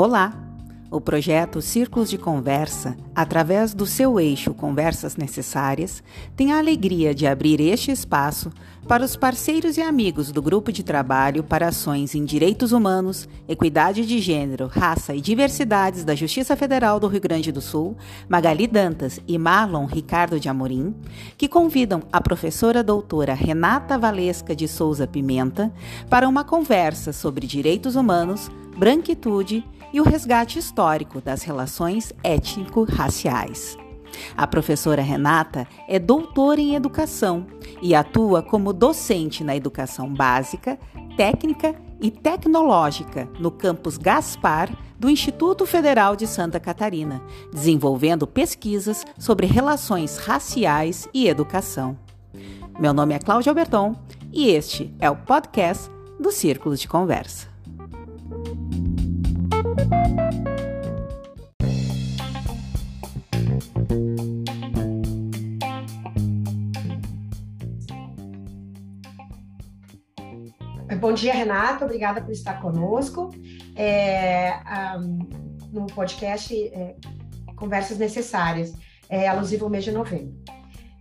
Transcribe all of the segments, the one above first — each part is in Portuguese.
Olá! O projeto Círculos de Conversa, através do seu eixo Conversas Necessárias, tem a alegria de abrir este espaço para os parceiros e amigos do grupo de trabalho para ações em direitos humanos, equidade de gênero, raça e diversidades da Justiça Federal do Rio Grande do Sul, Magali Dantas e Marlon Ricardo de Amorim, que convidam a professora doutora Renata Valesca de Souza Pimenta para uma conversa sobre direitos humanos, branquitude e o resgate histórico das relações étnico-raciais. A professora Renata é doutora em educação e atua como docente na educação básica, técnica e tecnológica no campus Gaspar do Instituto Federal de Santa Catarina, desenvolvendo pesquisas sobre relações raciais e educação. Meu nome é Cláudia Alberton e este é o podcast do Círculo de Conversa. Bom dia, Renata. Obrigada por estar conosco é, um, no podcast é, Conversas Necessárias, é, alusivo ao mês de novembro.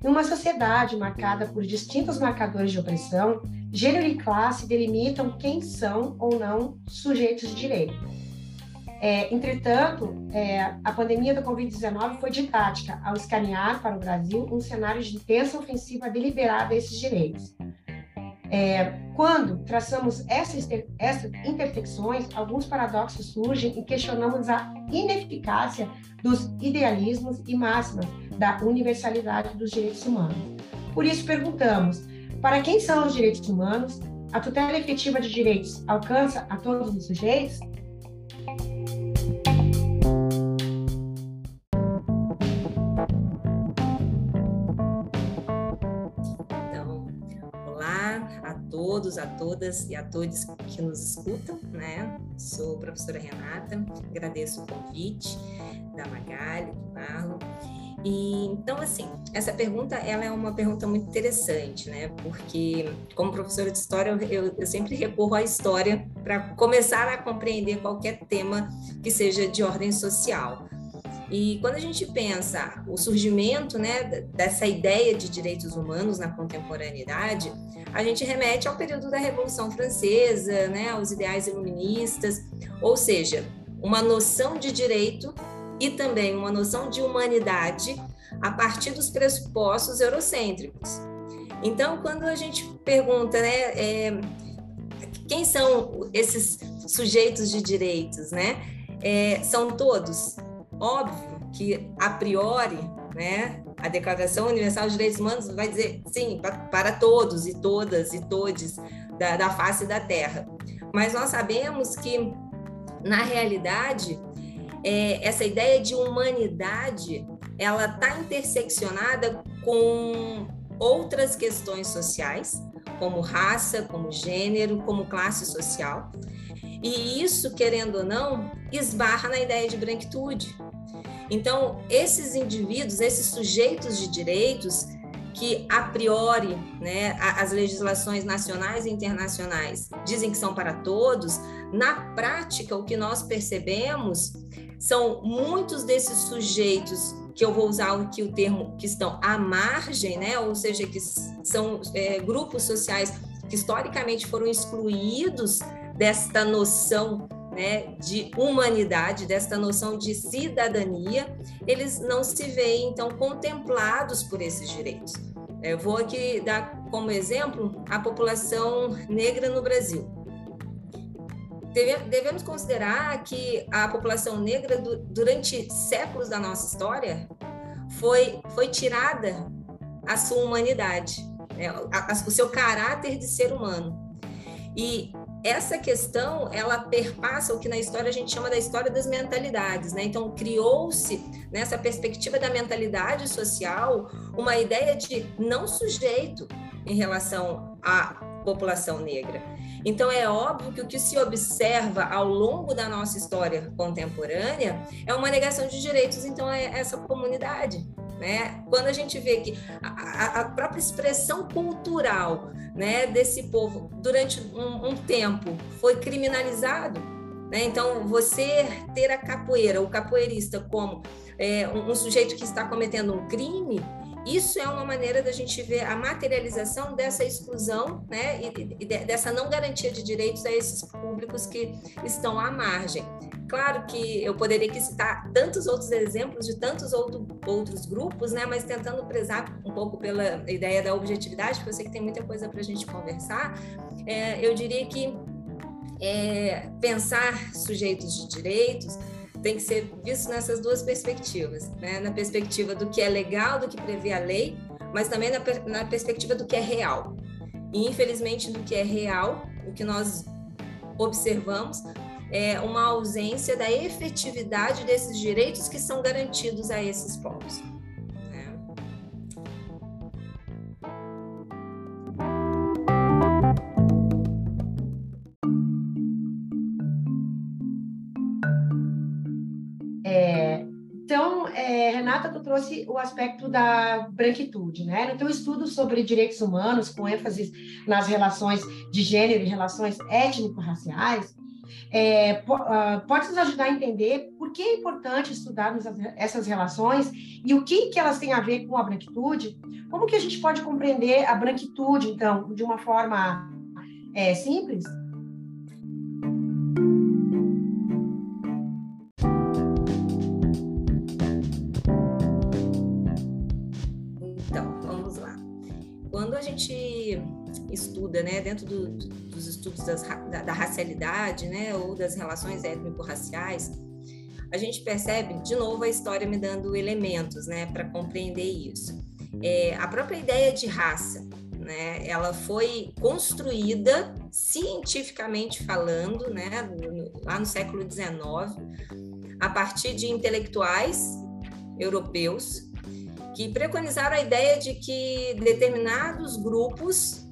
Numa sociedade marcada por distintos marcadores de opressão, gênero e classe delimitam quem são ou não sujeitos de direito. É, entretanto, é, a pandemia do Covid-19 foi didática ao escanear para o Brasil um cenário de intensa ofensiva deliberada a esses direitos. É, quando traçamos essas, essas intersecções, alguns paradoxos surgem e questionamos a ineficácia dos idealismos e máximas da universalidade dos direitos humanos. Por isso, perguntamos: para quem são os direitos humanos? A tutela efetiva de direitos alcança a todos os sujeitos? A todas e a todos que nos escutam, né? Sou a professora Renata, agradeço o convite da Magali, do Marlon. E então, assim, essa pergunta ela é uma pergunta muito interessante, né? Porque, como professora de história, eu, eu sempre recorro à história para começar a compreender qualquer tema que seja de ordem social. E quando a gente pensa o surgimento né, dessa ideia de direitos humanos na contemporaneidade, a gente remete ao período da Revolução Francesa, né, aos ideais iluministas, ou seja, uma noção de direito e também uma noção de humanidade a partir dos pressupostos eurocêntricos. Então, quando a gente pergunta, né, é, quem são esses sujeitos de direitos, né? É, são todos? Óbvio que, a priori, né, a Declaração Universal dos Direitos Humanos vai dizer sim para todos e todas e todes da, da face da Terra. Mas nós sabemos que, na realidade, é, essa ideia de humanidade ela está interseccionada com outras questões sociais, como raça, como gênero, como classe social. E isso, querendo ou não, esbarra na ideia de branquitude. Então, esses indivíduos, esses sujeitos de direitos, que a priori, né, as legislações nacionais e internacionais dizem que são para todos, na prática, o que nós percebemos são muitos desses sujeitos que eu vou usar aqui o termo que estão à margem, né, ou seja, que são é, grupos sociais que historicamente foram excluídos desta noção né, de humanidade, desta noção de cidadania, eles não se veem, então, contemplados por esses direitos. Eu vou aqui dar como exemplo a população negra no Brasil. Devemos considerar que a população negra, durante séculos da nossa história, foi, foi tirada a sua humanidade, né, o seu caráter de ser humano. E essa questão ela perpassa o que na história a gente chama da história das mentalidades, né? Então criou-se nessa perspectiva da mentalidade social uma ideia de não sujeito em relação à população negra. Então é óbvio que o que se observa ao longo da nossa história contemporânea é uma negação de direitos então a essa comunidade. Né? Quando a gente vê que a, a própria expressão cultural né, desse povo durante um, um tempo foi criminalizado, Né? Então, você ter a capoeira, o capoeirista como é, um, um sujeito que está cometendo um crime, isso é uma maneira da gente ver a materialização dessa exclusão, né, e, e dessa não garantia de direitos a esses públicos que estão à margem. Claro que eu poderia citar tantos outros exemplos de tantos outro, outros grupos, né, mas tentando prezar um pouco pela ideia da objetividade, porque eu sei que tem muita coisa para a gente conversar, é, eu diria que é, pensar sujeitos de direitos tem que ser visto nessas duas perspectivas, né? na perspectiva do que é legal, do que prevê a lei, mas também na, na perspectiva do que é real. E, infelizmente, do que é real, o que nós observamos é uma ausência da efetividade desses direitos que são garantidos a esses povos. Renata, tu trouxe o aspecto da branquitude, né? No teu estudo sobre direitos humanos, com ênfase nas relações de gênero e relações étnico-raciais, é, uh, pode nos ajudar a entender por que é importante estudarmos essas relações e o que, que elas têm a ver com a branquitude? Como que a gente pode compreender a branquitude, então, de uma forma é, simples? gente estuda, né, dentro do, dos estudos das, da, da, racialidade, né, ou das relações étnico-raciais, a gente percebe, de novo, a história me dando elementos, né, para compreender isso. É, a própria ideia de raça, né, ela foi construída cientificamente falando, né, no, lá no século XIX, a partir de intelectuais europeus que preconizaram a ideia de que determinados grupos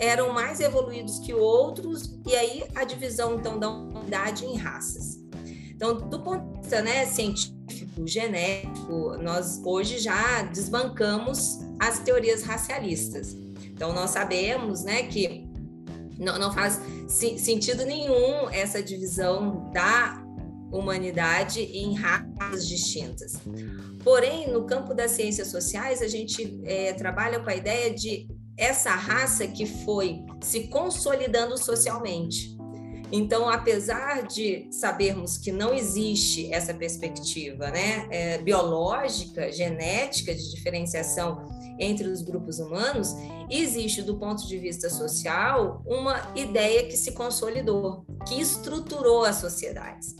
eram mais evoluídos que outros, e aí a divisão então da humanidade em raças. Então, do ponto de vista né, científico, genético, nós hoje já desbancamos as teorias racialistas. Então, nós sabemos né, que não, não faz sentido nenhum essa divisão da humanidade em raças distintas. Porém, no campo das ciências sociais, a gente é, trabalha com a ideia de essa raça que foi se consolidando socialmente. Então, apesar de sabermos que não existe essa perspectiva né, é, biológica, genética de diferenciação entre os grupos humanos, existe, do ponto de vista social, uma ideia que se consolidou, que estruturou as sociedades.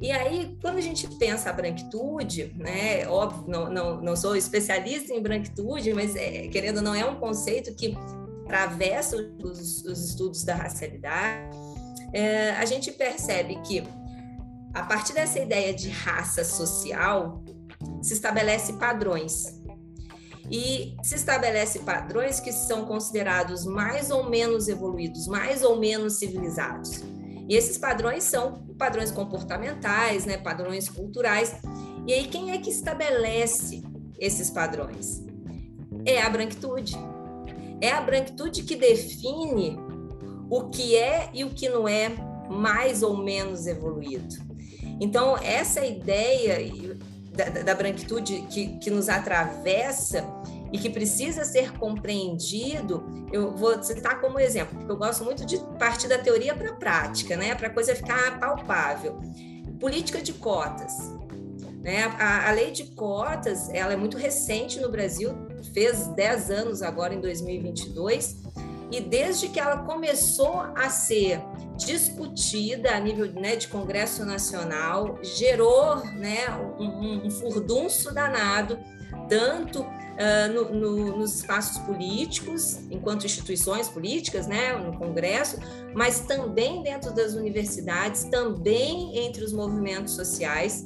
E aí, quando a gente pensa a branquitude, né, óbvio, não, não, não sou especialista em branquitude, mas é, querendo não é um conceito que atravessa os, os estudos da racialidade, é, a gente percebe que a partir dessa ideia de raça social se estabelece padrões e se estabelece padrões que são considerados mais ou menos evoluídos, mais ou menos civilizados. E esses padrões são padrões comportamentais, né, padrões culturais. E aí quem é que estabelece esses padrões? É a branquitude. É a branquitude que define o que é e o que não é mais ou menos evoluído. Então, essa ideia da, da branquitude que, que nos atravessa e que precisa ser compreendido, eu vou citar como exemplo, porque eu gosto muito de partir da teoria para a prática, né, para a coisa ficar palpável. Política de cotas. Né? A, a, lei de cotas ela é muito recente no Brasil, fez 10 anos agora em 2022, e desde que ela começou a ser discutida a nível né, de Congresso Nacional, gerou né, um, um furdunço danado, tanto uh, no, no, nos espaços políticos, enquanto instituições políticas, né, no Congresso, mas também dentro das universidades, também entre os movimentos sociais.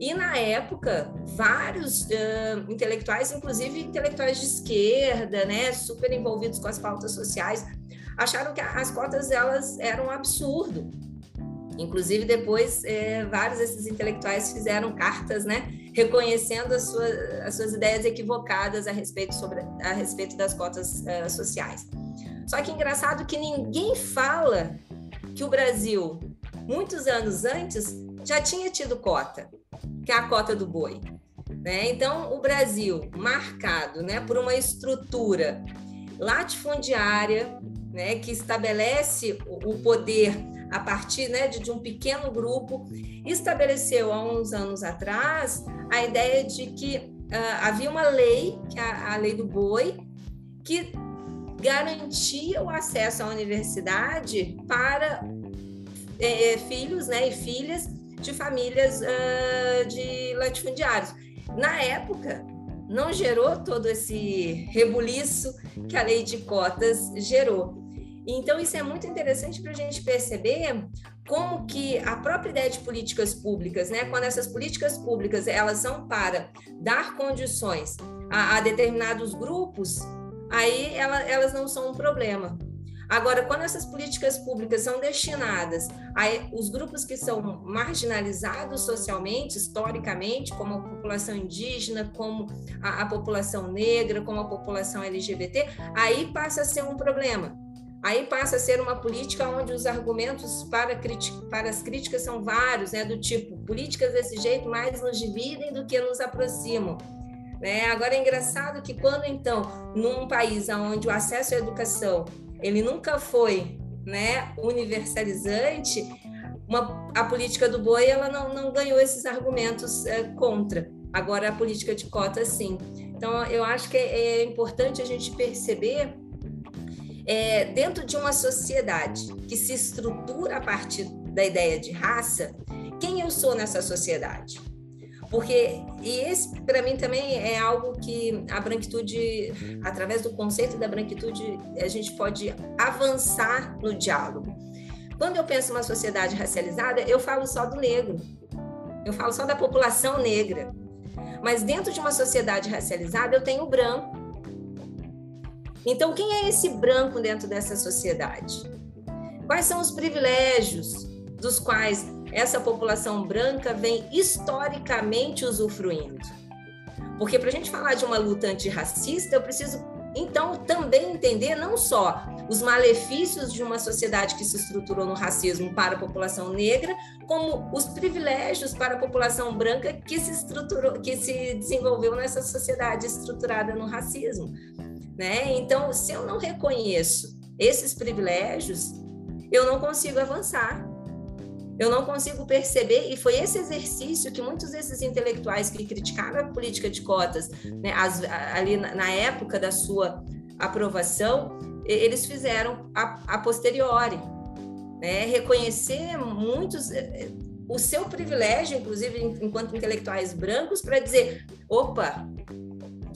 E na época, vários uh, intelectuais, inclusive intelectuais de esquerda, né, super envolvidos com as pautas sociais, acharam que as cotas elas eram um absurdo. Inclusive depois vários desses intelectuais fizeram cartas, né, reconhecendo as suas, as suas ideias equivocadas a respeito, sobre, a respeito das cotas uh, sociais. Só que engraçado que ninguém fala que o Brasil muitos anos antes, já tinha tido cota, que é a cota do boi. Né? Então, o Brasil, marcado né, por uma estrutura latifundiária, né, que estabelece o poder a partir né, de, de, um pequeno grupo, estabeleceu há uns anos atrás a ideia de que uh, havia uma lei, que é a, a lei do boi, que garantia o acesso à universidade para é, filhos né, e filhas de famílias uh, de latifundiários. Na época, não gerou todo esse rebuliço que a lei de cotas gerou. Então, isso é muito interessante para a gente perceber como que a própria ideia de políticas públicas, né, quando essas políticas públicas elas são para dar condições a, a determinados grupos, aí ela, elas não são um problema. Agora, quando essas políticas públicas são destinadas a os grupos que são marginalizados socialmente, historicamente, como a população indígena, como a, a população negra, como a população LGBT, aí passa a ser um problema. Aí passa a ser uma política onde os argumentos para, para as críticas são vários, né? do tipo, políticas desse jeito mais nos dividem do que nos aproximam. Né? Agora é engraçado que quando então, num país onde o acesso à educação ele nunca foi né, universalizante, uma, a política do boi ela não, não ganhou esses argumentos é, contra. Agora a política de cota sim. Então eu acho que é, é importante a gente perceber é, dentro de uma sociedade que se estrutura a partir da ideia de raça, quem eu sou nessa sociedade? Porque, e esse para mim também é algo que a branquitude, através do conceito da branquitude, a gente pode avançar no diálogo. Quando eu penso uma sociedade racializada, eu falo só do negro, eu falo só da população negra. Mas dentro de uma sociedade racializada, eu tenho o branco, então, quem é esse branco dentro dessa sociedade? Quais são os privilégios dos quais essa população branca vem historicamente usufruindo? Porque para a gente falar de uma luta antirracista, eu preciso então também entender não só os malefícios de uma sociedade que se estruturou no racismo para a população negra, como os privilégios para a população branca que se estruturou, que se desenvolveu nessa sociedade estruturada no racismo né? Então, se eu não reconheço esses privilégios, eu não consigo avançar. Eu não consigo perceber, e foi esse exercício que muitos desses intelectuais que criticaram a política de cotas, né, as, ali na, na, época da sua aprovação, eles fizeram a, a posteriori. Né, reconhecer muitos eh, eh, o seu privilégio, inclusive enquanto intelectuais brancos, para dizer: opa,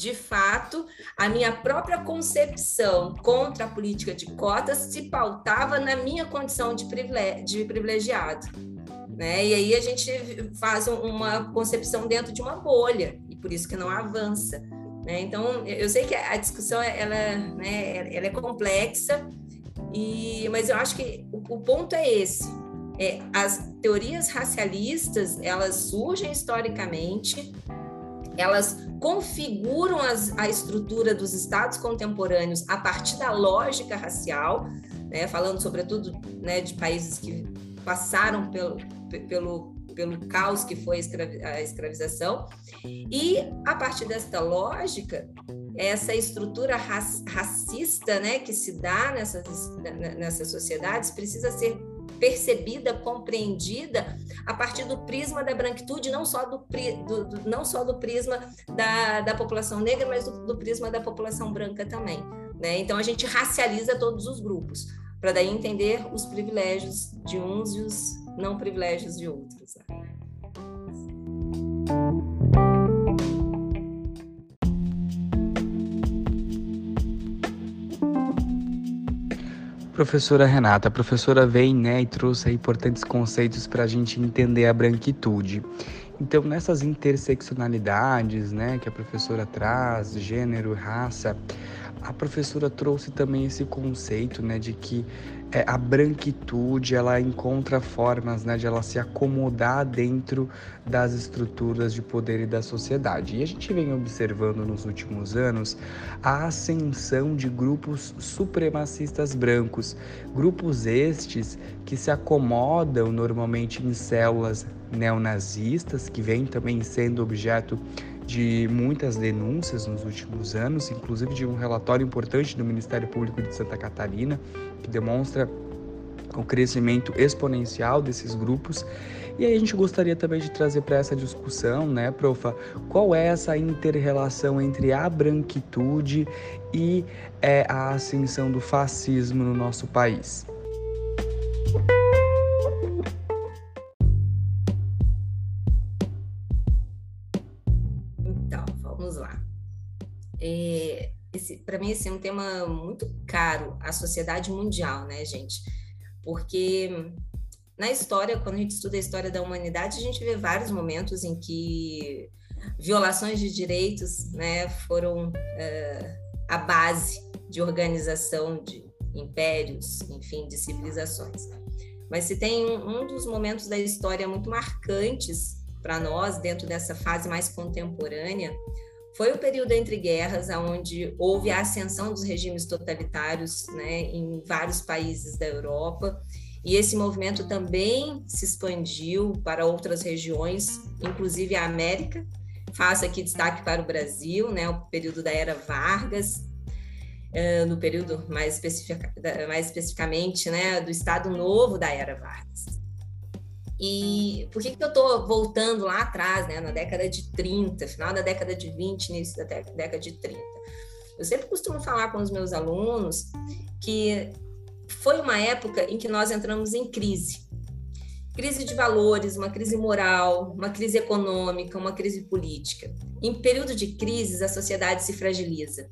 de fato, a minha própria concepção contra a política de cotas se pautava na minha condição de, privilegiado. Né? E aí a gente faz uma concepção dentro de uma bolha, e por isso que não avança. Né? Então, eu sei que a discussão ela, né, ela é complexa, e, mas eu acho que o, o ponto é esse. É, as teorias racialistas, elas surgem historicamente, elas configuram as, a estrutura dos estados contemporâneos a partir da lógica racial, né, falando sobretudo né, de países que passaram pelo, pelo, pelo caos que foi a escravização, e a partir desta lógica, essa estrutura racista né, que se dá nessas, nessas sociedades precisa ser percebida, compreendida a partir do prisma da branquitude, não só do, do, do não só do prisma da, da população negra, mas do, do prisma da população branca também. Né? Então a gente racializa todos os grupos, para daí entender os privilégios de uns e os não privilégios de outros. Né? Professora Renata, a professora vem né, e trouxe importantes conceitos para a gente entender a branquitude. Então, nessas interseccionalidades né, que a professora traz, gênero, raça, a professora trouxe também esse conceito, né, de que é, a branquitude ela encontra formas né, de ela se acomodar dentro das estruturas de poder e da sociedade. E a gente vem observando nos últimos anos a ascensão de grupos supremacistas brancos, grupos estes que se acomodam normalmente em células neonazistas, que vêm também sendo objeto de muitas denúncias nos últimos anos, inclusive de um relatório importante do Ministério Público de Santa Catarina, que demonstra o crescimento exponencial desses grupos. E aí a gente gostaria também de trazer para essa discussão, né, profa, qual é essa interrelação entre a branquitude e é, a ascensão do fascismo no nosso país? Para mim esse é um tema muito caro à sociedade mundial, né, gente? Porque na história, quando a gente estuda a história da humanidade, a gente vê vários momentos em que violações de direitos, né, foram uh, a base de organização de impérios, enfim, de civilizações. Mas se tem um, um dos momentos da história muito marcantes para nós dentro dessa fase mais contemporânea, foi o período entre guerras, onde houve a ascensão dos regimes totalitários né, em vários países da Europa, e esse movimento também se expandiu para outras regiões, inclusive a América. Faço aqui destaque para o Brasil, né, o período da Era Vargas, uh, no período mais, mais especificamente né, do Estado Novo da Era Vargas. E por que, que eu estou voltando lá atrás, né, na década de 30, final da década de 20, início da década de 30? Eu sempre costumo falar com os meus alunos que foi uma época em que nós entramos em crise. Crise de valores, uma crise moral, uma crise econômica, uma crise política. Em período de crises, a sociedade se fragiliza.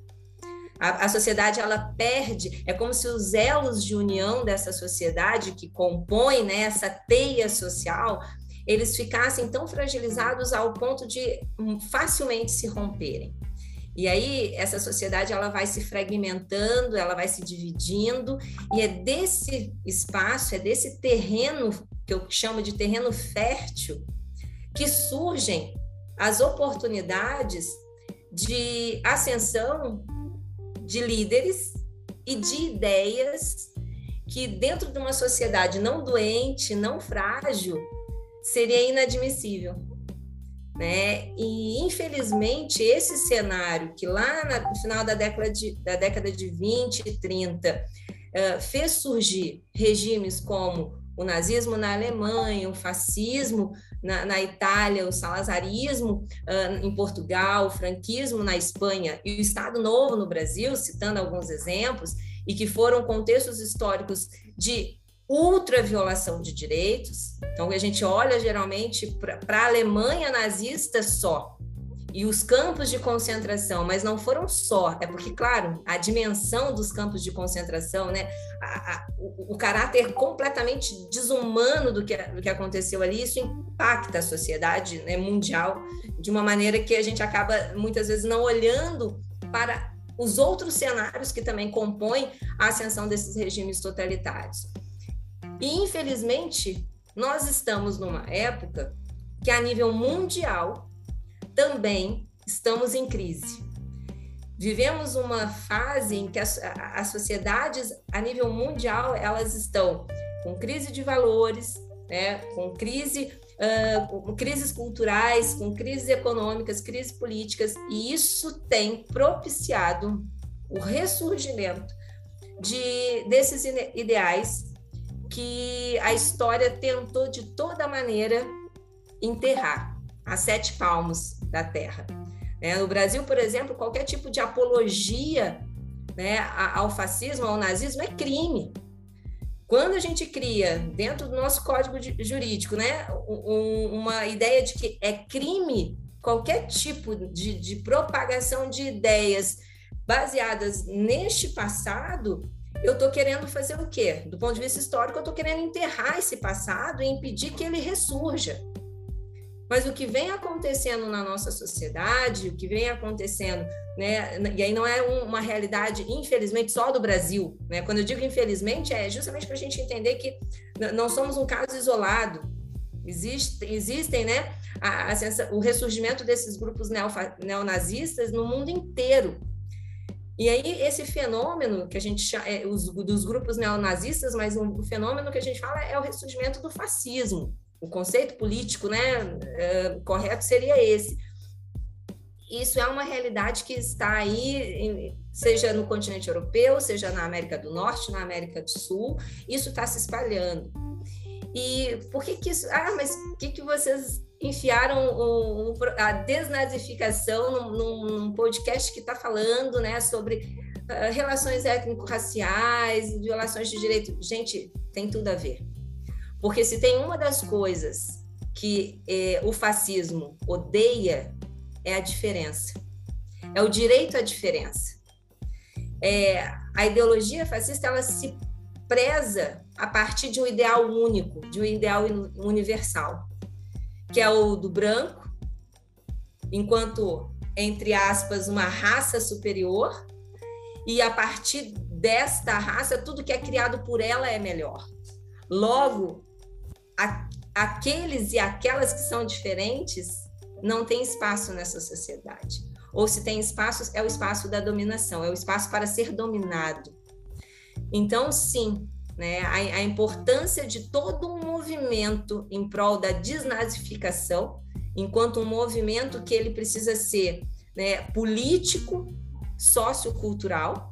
A, a, sociedade ela perde, é como se os elos de união dessa sociedade que compõe né, essa teia social, eles ficassem tão fragilizados ao ponto de hum, facilmente se romperem. E aí essa sociedade ela vai se fragmentando, ela vai se dividindo, e é desse espaço, é desse terreno que eu chamo de terreno fértil, que surgem as oportunidades de ascensão de líderes e de ideias que, dentro de uma sociedade não doente, não frágil, seria inadmissível. Né? E, infelizmente, esse cenário que lá no final da década de, da década de 20 e 30 uh, fez surgir regimes como o nazismo na Alemanha, o fascismo na, na Itália, o salazarismo uh, em Portugal, o franquismo na Espanha e o Estado Novo no Brasil, citando alguns exemplos, e que foram contextos históricos de ultra violação de direitos. Então, a gente olha geralmente para a Alemanha nazista só, e os campos de concentração, mas não foram só, é porque, claro, a dimensão dos campos de concentração, né, a, a, o, o, caráter completamente desumano do que, do que aconteceu ali, isso impacta a sociedade né, mundial de uma maneira que a gente acaba muitas vezes não olhando para os outros cenários que também compõem a ascensão desses regimes totalitários. E, infelizmente, nós estamos numa época que, a nível mundial, também estamos em crise. Vivemos uma fase em que as, as sociedades a nível mundial elas estão com crise de valores, né, com crise, uh, com crises culturais, com crises econômicas, crises políticas, e isso tem propiciado o ressurgimento de desses ideais que a história tentou de toda maneira enterrar a sete palmos da terra. É, no Brasil, por exemplo, qualquer tipo de apologia né, ao fascismo, ao nazismo, é crime. Quando a gente cria, dentro do nosso código jurídico, né, um, uma ideia de que é crime qualquer tipo de, de propagação de ideias baseadas neste passado, eu estou querendo fazer o quê? Do ponto de vista histórico, eu estou querendo enterrar esse passado e impedir que ele ressurja. Mas o que vem acontecendo na nossa sociedade, o que vem acontecendo, né, e aí não é uma realidade, infelizmente, só do Brasil, né? Quando eu digo infelizmente, é justamente para a gente entender que não somos um caso isolado. Existe, existem, né, a, a, o ressurgimento desses grupos neonazistas no mundo inteiro. E aí, esse fenômeno que a gente chama, é, os, dos grupos neonazistas, mas um, o fenômeno que a gente fala é o ressurgimento do fascismo o conceito político né, é, correto seria esse. Isso é uma realidade que está aí, seja no continente europeu, seja na América do Norte, na América do Sul, isso está se espalhando. E por que que isso... Ah, mas que que vocês enfiaram o, o, a desnazificação num, num podcast que está falando né, sobre uh, relações étnico-raciais, violações de direito? Gente, tem tudo a ver. Porque se tem uma das coisas que é, o fascismo odeia, é a diferença. É o direito à diferença. É, a ideologia fascista ela se preza a partir de um ideal único, de um ideal universal, que é o do branco, enquanto, entre aspas, uma raça superior, e a partir desta raça, tudo que é criado por ela é melhor. Logo, a, aqueles e aquelas que são diferentes não têm espaço nessa sociedade. Ou se tem espaço, é o espaço da dominação, é o espaço para ser dominado. Então, sim, né, a, a importância de todo um movimento em prol da desnazificação, enquanto um movimento que ele precisa ser né, político, sociocultural,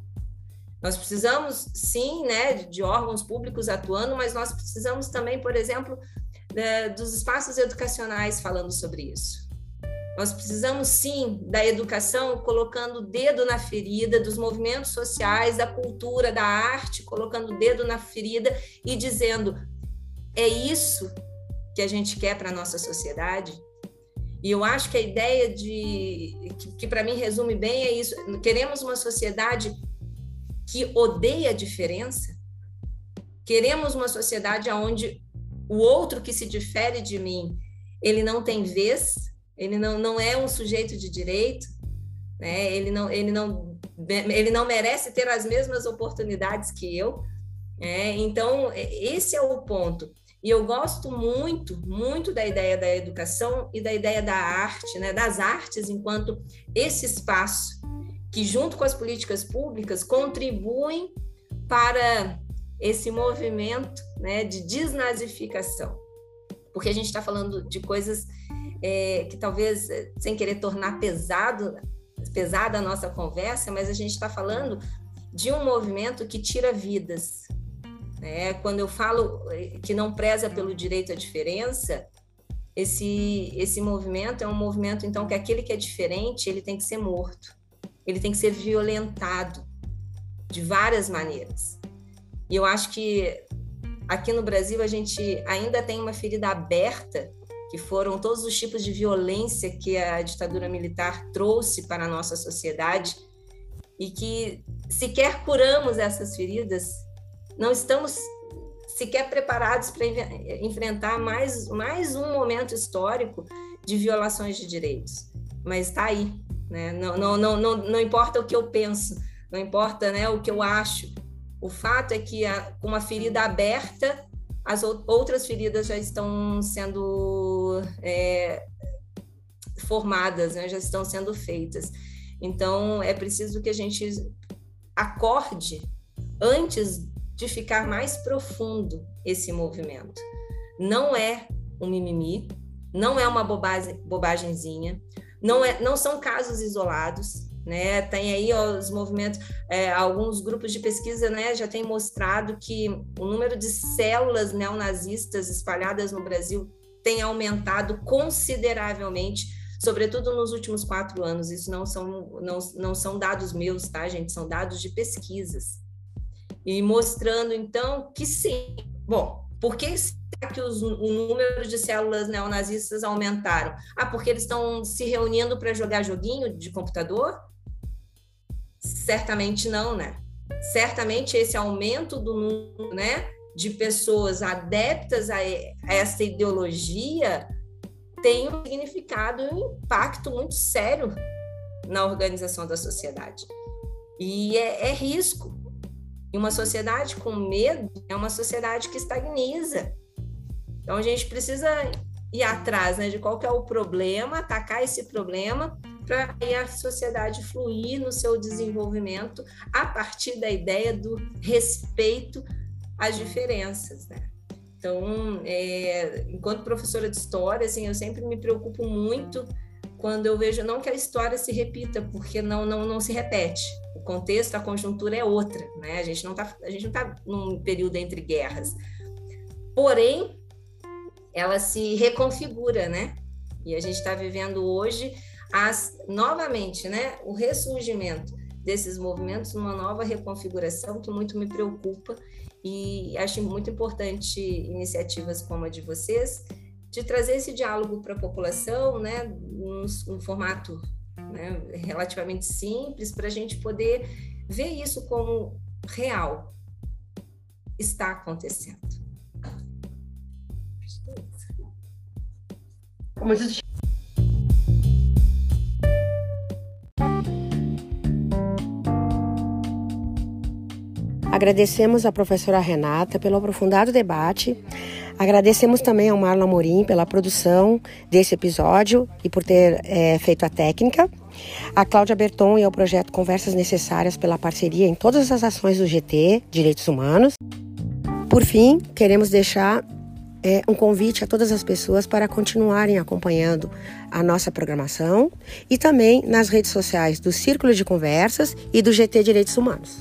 nós precisamos, sim, né, de órgãos públicos atuando, mas nós precisamos também, por exemplo, dos espaços educacionais falando sobre isso. Nós precisamos, sim, da educação colocando o dedo na ferida, dos movimentos sociais, da cultura, da arte, colocando o dedo na ferida e dizendo: é isso que a gente quer para a nossa sociedade? E eu acho que a ideia de que, que para mim resume bem é isso. Queremos uma sociedade que odeia a diferença? Queremos uma sociedade onde o outro que se difere de mim, ele não tem vez, ele não, não é um sujeito de direito, né? ele, não, ele, não, ele não merece ter as mesmas oportunidades que eu. Né? Então, esse é o ponto. E eu gosto muito, muito da ideia da educação e da ideia da arte, né? das artes, enquanto esse espaço que, junto com as políticas públicas, contribuem para esse movimento né, de desnazificação. Porque a gente está falando de coisas é, que talvez, é, sem querer tornar pesado, pesada a nossa conversa, mas a gente está falando de um movimento que tira vidas. Né? Quando eu falo é, que não preza pelo direito à diferença, esse, esse movimento é um movimento, então, que aquele que é diferente, ele tem que ser morto ele tem que ser violentado de várias maneiras. E eu acho que aqui no Brasil a gente ainda tem uma ferida aberta, que foram todos os tipos de violência que a ditadura militar trouxe para a nossa sociedade e que sequer curamos essas feridas, não estamos sequer preparados para enfrentar mais, mais um momento histórico de violações de direitos. Mas está aí, né? Não, não, não, não, não importa o que eu penso, não importa né, o que eu acho. O fato é que, com uma ferida aberta, as outras feridas já estão sendo é, formadas, né? já estão sendo feitas. Então, é preciso que a gente acorde antes de ficar mais profundo esse movimento. Não é um mimimi, não é uma bobagem, bobagemzinha, não, é, não são casos isolados, né? Tem aí os movimentos, é, alguns grupos de pesquisa, né, já têm mostrado que o número de células neonazistas espalhadas no Brasil tem aumentado consideravelmente, sobretudo nos últimos quatro anos. Isso não são, não, não são dados meus, tá, gente? São dados de pesquisas. E mostrando, então, que sim. Bom, por que que os, o número de células neonazistas aumentaram? Ah, porque eles estão se reunindo para jogar joguinho de computador? Certamente não, né? Certamente esse aumento do número, né, de pessoas adeptas a, a essa ideologia tem um significado e um impacto muito sério na organização da sociedade. E é, é risco. E uma sociedade com medo é uma sociedade que estagniza. Então a gente precisa ir atrás né, de qual é o problema, atacar esse problema para a sociedade fluir no seu desenvolvimento a partir da ideia do respeito às diferenças. Né? Então, é, enquanto professora de história, assim, eu sempre me preocupo muito quando eu vejo não que a história se repita, porque não não, não se repete. Contexto, a conjuntura é outra, né? A gente não está a gente não tá num período entre guerras. Porém, ela se reconfigura, né? E a gente está vivendo hoje as, novamente, né, o ressurgimento desses movimentos numa nova reconfiguração que muito me preocupa e acho muito importante iniciativas como a de vocês de trazer esse diálogo para a população, né, num, num formato né, relativamente simples, para a gente poder ver isso como real está acontecendo. Como isso Agradecemos à professora Renata pelo aprofundado debate. Agradecemos também ao Marlon Amorim pela produção desse episódio e por ter é, feito a técnica. A Cláudia Berton e ao projeto Conversas Necessárias pela parceria em todas as ações do GT, Direitos Humanos. Por fim, queremos deixar é, um convite a todas as pessoas para continuarem acompanhando a nossa programação e também nas redes sociais do Círculo de Conversas e do GT Direitos Humanos.